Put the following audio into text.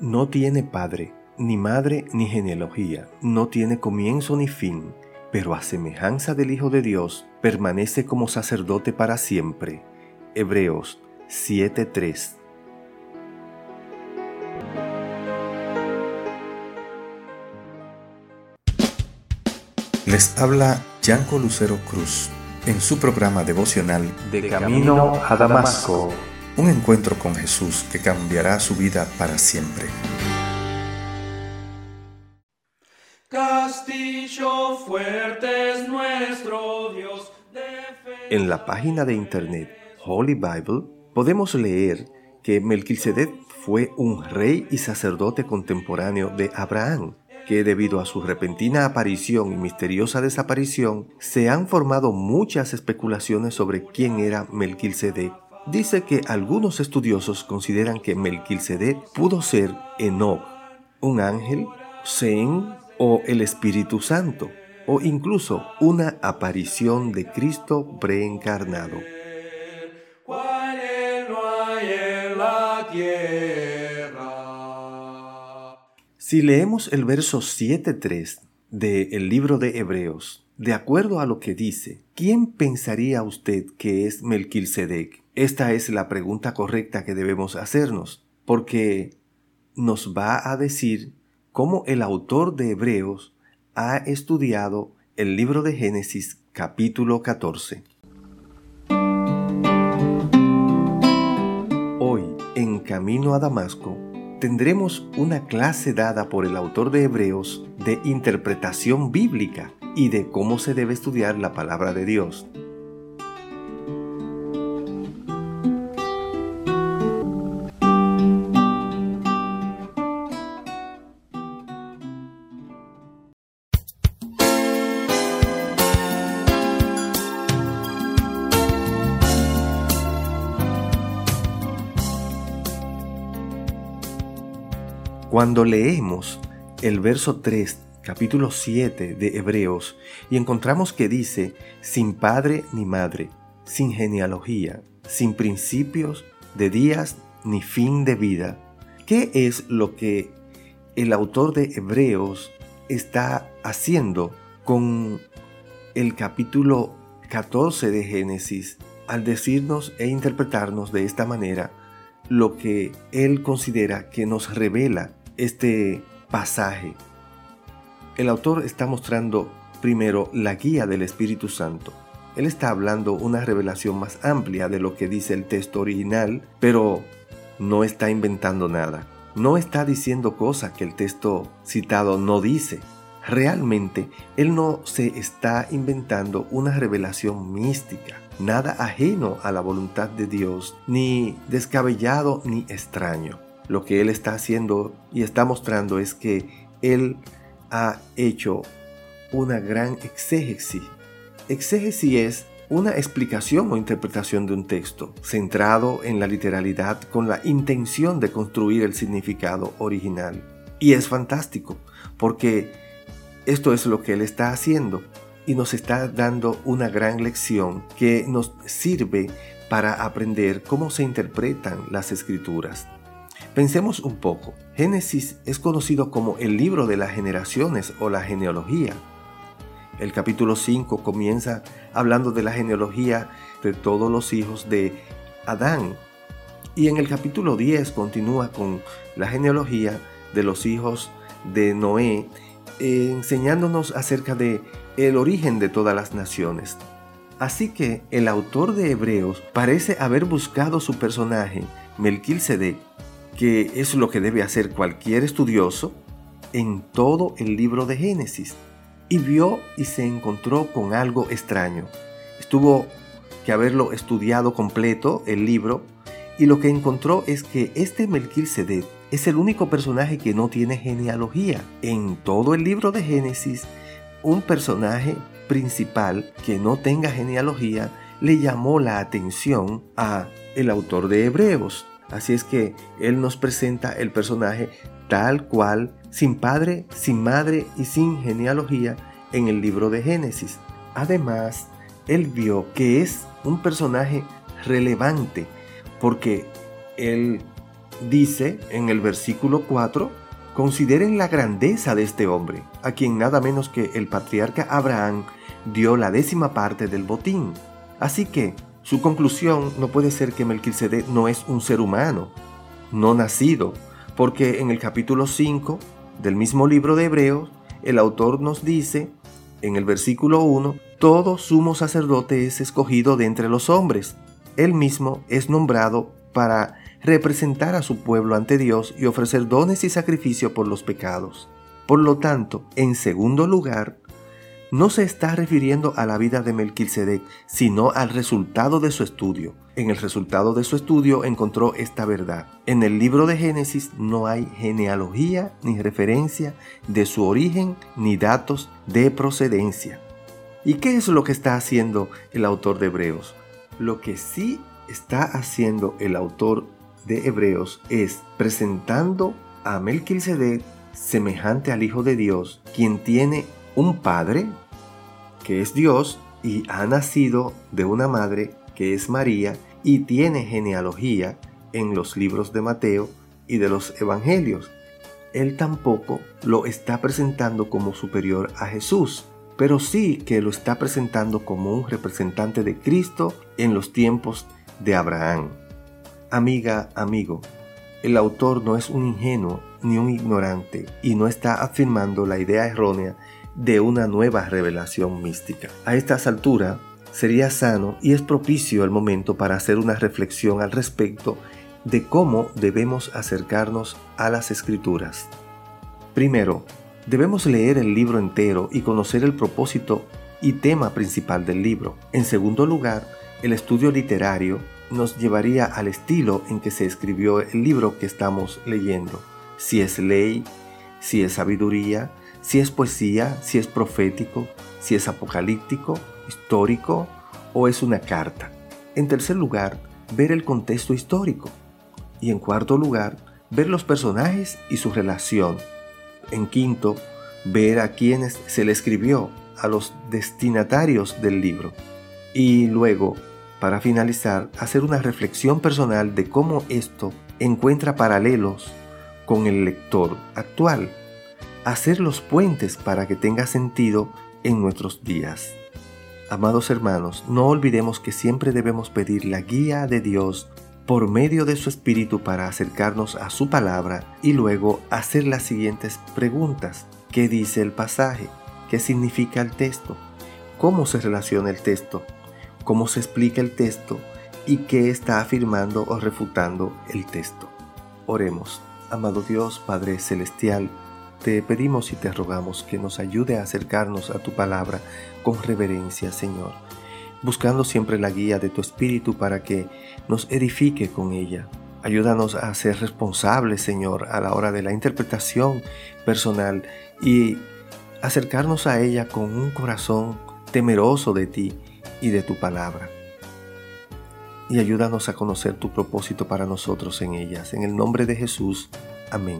No tiene padre, ni madre, ni genealogía, no tiene comienzo ni fin, pero a semejanza del Hijo de Dios, permanece como sacerdote para siempre. Hebreos 7:3 Les habla Yanko Lucero Cruz en su programa devocional De Camino a Damasco. Un encuentro con Jesús que cambiará su vida para siempre. Castillo fuerte es nuestro Dios. En la página de internet Holy Bible podemos leer que Melquisedec fue un rey y sacerdote contemporáneo de Abraham que debido a su repentina aparición y misteriosa desaparición, se han formado muchas especulaciones sobre quién era Melquisedec. Dice que algunos estudiosos consideran que Melquisedec pudo ser Enoch, un ángel, Zen o el Espíritu Santo, o incluso una aparición de Cristo preencarnado. Si leemos el verso 7.3 del libro de Hebreos, de acuerdo a lo que dice, ¿quién pensaría usted que es Melquisedec? Esta es la pregunta correcta que debemos hacernos, porque nos va a decir cómo el autor de Hebreos ha estudiado el libro de Génesis capítulo 14. Hoy, en camino a Damasco, tendremos una clase dada por el autor de Hebreos de interpretación bíblica y de cómo se debe estudiar la palabra de Dios. Cuando leemos el verso 3, capítulo 7 de Hebreos, y encontramos que dice, sin padre ni madre, sin genealogía, sin principios de días ni fin de vida, ¿qué es lo que el autor de Hebreos está haciendo con el capítulo 14 de Génesis al decirnos e interpretarnos de esta manera lo que él considera que nos revela este pasaje, el autor está mostrando primero la guía del Espíritu Santo. Él está hablando una revelación más amplia de lo que dice el texto original, pero no está inventando nada. No está diciendo cosas que el texto citado no dice. Realmente, él no se está inventando una revelación mística, nada ajeno a la voluntad de Dios, ni descabellado ni extraño lo que Él está haciendo y está mostrando es que Él ha hecho una gran exégesis. Exégesis es una explicación o interpretación de un texto, centrado en la literalidad con la intención de construir el significado original. Y es fantástico, porque esto es lo que Él está haciendo y nos está dando una gran lección que nos sirve para aprender cómo se interpretan las escrituras. Pensemos un poco. Génesis es conocido como el libro de las generaciones o la genealogía. El capítulo 5 comienza hablando de la genealogía de todos los hijos de Adán. Y en el capítulo 10 continúa con la genealogía de los hijos de Noé, enseñándonos acerca de el origen de todas las naciones. Así que el autor de Hebreos parece haber buscado su personaje, Melquisedec, que es lo que debe hacer cualquier estudioso en todo el libro de Génesis. Y vio y se encontró con algo extraño. Estuvo que haberlo estudiado completo el libro y lo que encontró es que este Melquisedec es el único personaje que no tiene genealogía. En todo el libro de Génesis, un personaje principal que no tenga genealogía le llamó la atención a el autor de Hebreos. Así es que Él nos presenta el personaje tal cual, sin padre, sin madre y sin genealogía en el libro de Génesis. Además, Él vio que es un personaje relevante porque Él dice en el versículo 4, consideren la grandeza de este hombre, a quien nada menos que el patriarca Abraham dio la décima parte del botín. Así que su conclusión no puede ser que Melquisedec no es un ser humano, no nacido, porque en el capítulo 5 del mismo libro de Hebreos, el autor nos dice, en el versículo 1, todo sumo sacerdote es escogido de entre los hombres. Él mismo es nombrado para representar a su pueblo ante Dios y ofrecer dones y sacrificio por los pecados. Por lo tanto, en segundo lugar, no se está refiriendo a la vida de Melquisedec, sino al resultado de su estudio. En el resultado de su estudio encontró esta verdad. En el libro de Génesis no hay genealogía ni referencia de su origen ni datos de procedencia. ¿Y qué es lo que está haciendo el autor de Hebreos? Lo que sí está haciendo el autor de Hebreos es presentando a Melquisedec semejante al Hijo de Dios, quien tiene un padre, que es Dios, y ha nacido de una madre, que es María, y tiene genealogía en los libros de Mateo y de los Evangelios. Él tampoco lo está presentando como superior a Jesús, pero sí que lo está presentando como un representante de Cristo en los tiempos de Abraham. Amiga, amigo, el autor no es un ingenuo ni un ignorante y no está afirmando la idea errónea de una nueva revelación mística. A estas alturas, sería sano y es propicio el momento para hacer una reflexión al respecto de cómo debemos acercarnos a las escrituras. Primero, debemos leer el libro entero y conocer el propósito y tema principal del libro. En segundo lugar, el estudio literario nos llevaría al estilo en que se escribió el libro que estamos leyendo. Si es ley, si es sabiduría, si es poesía, si es profético, si es apocalíptico, histórico o es una carta. En tercer lugar, ver el contexto histórico. Y en cuarto lugar, ver los personajes y su relación. En quinto, ver a quienes se le escribió, a los destinatarios del libro. Y luego, para finalizar, hacer una reflexión personal de cómo esto encuentra paralelos con el lector actual hacer los puentes para que tenga sentido en nuestros días. Amados hermanos, no olvidemos que siempre debemos pedir la guía de Dios por medio de su Espíritu para acercarnos a su palabra y luego hacer las siguientes preguntas. ¿Qué dice el pasaje? ¿Qué significa el texto? ¿Cómo se relaciona el texto? ¿Cómo se explica el texto? ¿Y qué está afirmando o refutando el texto? Oremos. Amado Dios, Padre Celestial, te pedimos y te rogamos que nos ayude a acercarnos a tu palabra con reverencia, Señor, buscando siempre la guía de tu Espíritu para que nos edifique con ella. Ayúdanos a ser responsables, Señor, a la hora de la interpretación personal y acercarnos a ella con un corazón temeroso de ti y de tu palabra. Y ayúdanos a conocer tu propósito para nosotros en ellas. En el nombre de Jesús. Amén.